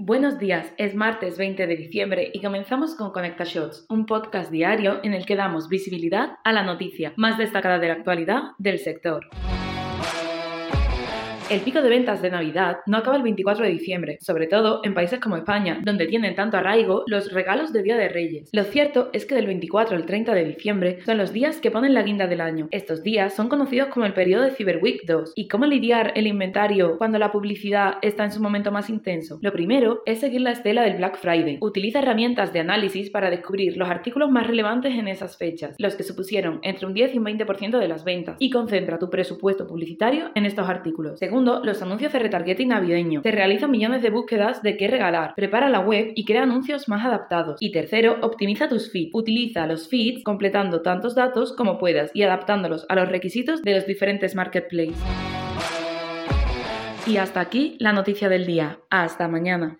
Buenos días, es martes 20 de diciembre y comenzamos con Conecta Shots, un podcast diario en el que damos visibilidad a la noticia más destacada de la actualidad del sector. El pico de ventas de Navidad no acaba el 24 de diciembre, sobre todo en países como España, donde tienen tanto arraigo los regalos de Día de Reyes. Lo cierto es que del 24 al 30 de diciembre son los días que ponen la guinda del año. Estos días son conocidos como el periodo de Cyber Week 2. ¿Y cómo lidiar el inventario cuando la publicidad está en su momento más intenso? Lo primero es seguir la estela del Black Friday. Utiliza herramientas de análisis para descubrir los artículos más relevantes en esas fechas, los que supusieron entre un 10 y un 20% de las ventas, y concentra tu presupuesto publicitario en estos artículos. Segundo, los anuncios de retargeting navideño. Te realizan millones de búsquedas de qué regalar. Prepara la web y crea anuncios más adaptados. Y tercero, optimiza tus feeds. Utiliza los feeds completando tantos datos como puedas y adaptándolos a los requisitos de los diferentes marketplaces. Y hasta aquí la noticia del día. Hasta mañana.